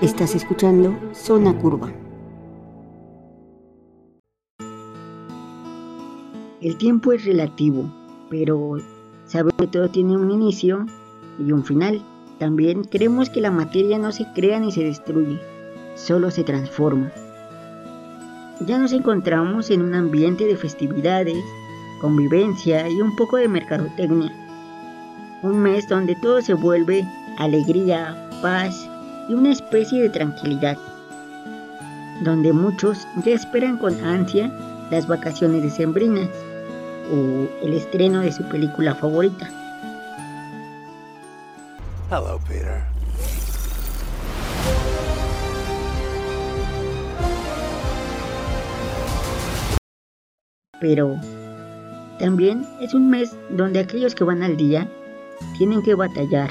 Estás escuchando Zona Curva. El tiempo es relativo, pero sabe que todo tiene un inicio y un final. También creemos que la materia no se crea ni se destruye, solo se transforma. Ya nos encontramos en un ambiente de festividades, convivencia y un poco de mercadotecnia. Un mes donde todo se vuelve alegría, paz y una especie de tranquilidad. Donde muchos ya esperan con ansia las vacaciones decembrinas o el estreno de su película favorita. Hello, Peter. Pero también es un mes donde aquellos que van al día tienen que batallar,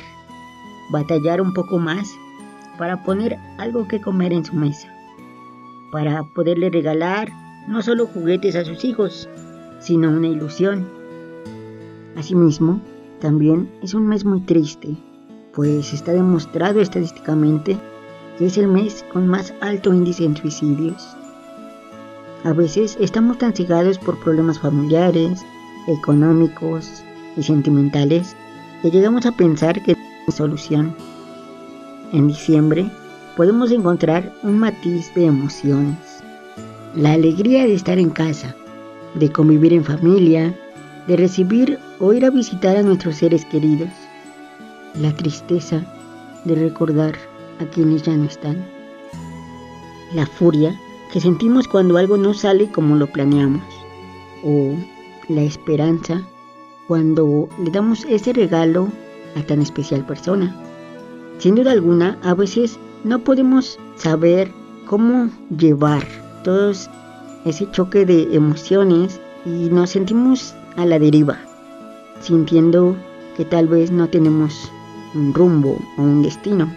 batallar un poco más para poner algo que comer en su mesa, para poderle regalar no solo juguetes a sus hijos, sino una ilusión. Asimismo, también es un mes muy triste, pues está demostrado estadísticamente que es el mes con más alto índice en suicidios. A veces estamos tan cegados por problemas familiares, económicos y sentimentales que llegamos a pensar que no solución. En diciembre podemos encontrar un matiz de emociones. La alegría de estar en casa, de convivir en familia, de recibir o ir a visitar a nuestros seres queridos. La tristeza de recordar a quienes ya no están. La furia que sentimos cuando algo no sale como lo planeamos. O la esperanza cuando le damos ese regalo a tan especial persona. Sin duda alguna, a veces no podemos saber cómo llevar todos ese choque de emociones y nos sentimos a la deriva, sintiendo que tal vez no tenemos un rumbo o un destino.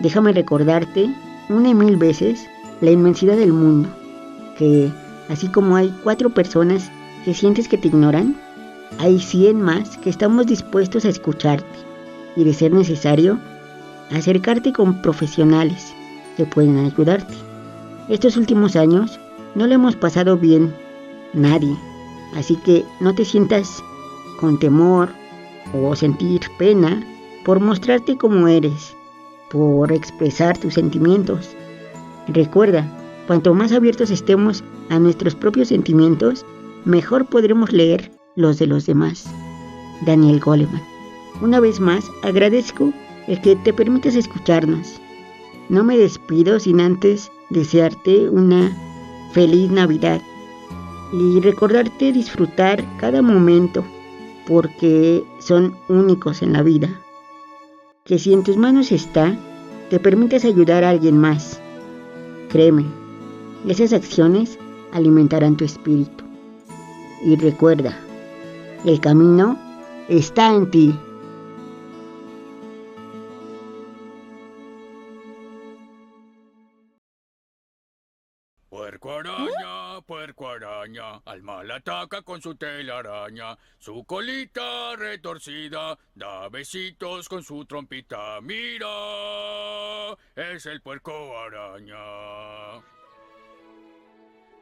Déjame recordarte una y mil veces la inmensidad del mundo, que así como hay cuatro personas que sientes que te ignoran, hay cien más que estamos dispuestos a escucharte y de ser necesario, acercarte con profesionales que pueden ayudarte. Estos últimos años no lo hemos pasado bien nadie, así que no te sientas con temor o sentir pena por mostrarte como eres, por expresar tus sentimientos. Recuerda, cuanto más abiertos estemos a nuestros propios sentimientos, mejor podremos leer los de los demás. Daniel Goleman. Una vez más, agradezco el que te permitas escucharnos. No me despido sin antes desearte una feliz Navidad y recordarte disfrutar cada momento porque son únicos en la vida. Que si en tus manos está, te permitas ayudar a alguien más. Créeme, esas acciones alimentarán tu espíritu. Y recuerda, el camino está en ti. Puerco araña, puerco araña, al mal ataca con su telaraña, su colita retorcida, da besitos con su trompita, mira, es el puerco araña.